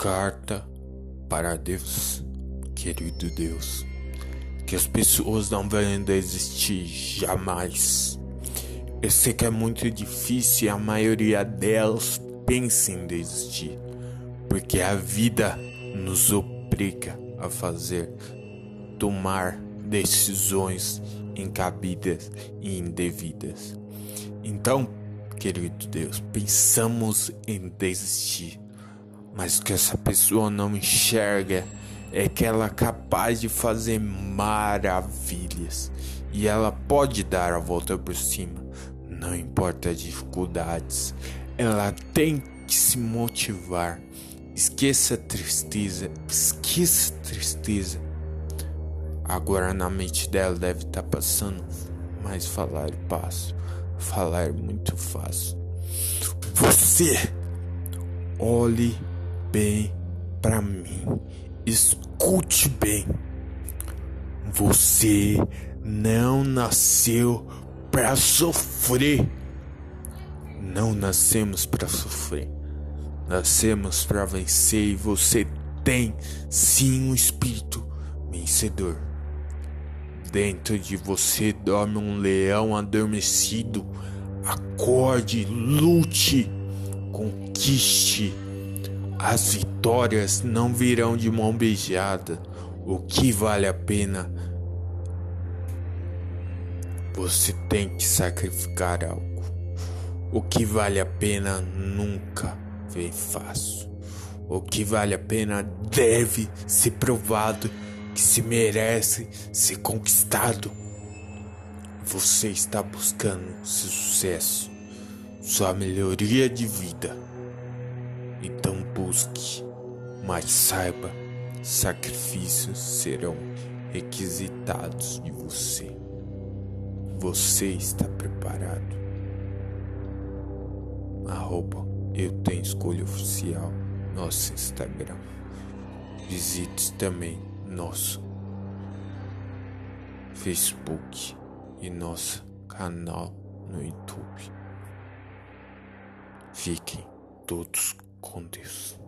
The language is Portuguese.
Carta para Deus, querido Deus, que as pessoas não venham desistir jamais. Eu sei que é muito difícil e a maioria delas pensa em desistir, porque a vida nos obriga a fazer, tomar decisões incabidas e indevidas. Então, querido Deus, pensamos em desistir, mas o que essa pessoa não enxerga é que ela é capaz de fazer maravilhas e ela pode dar a volta por cima, não importa as dificuldades, ela tem que se motivar. Esqueça a tristeza, esqueça a tristeza. Agora na mente dela deve estar tá passando, mas falar passo, falar muito fácil. Você olhe bem para mim, escute bem. Você não nasceu para sofrer. Não nascemos para sofrer. Nascemos para vencer e você tem sim um espírito vencedor. Dentro de você dorme um leão adormecido. Acorde, lute, conquiste. As vitórias não virão de mão beijada. O que vale a pena? Você tem que sacrificar algo. O que vale a pena nunca vem fácil. O que vale a pena deve ser provado que se merece ser conquistado. Você está buscando seu sucesso, sua melhoria de vida. Busque, mas saiba, sacrifícios serão requisitados de você. Você está preparado? Arroba Eu Tenho Escolha Oficial, nosso Instagram. Visite também nosso Facebook e nosso canal no YouTube. Fiquem todos com Deus.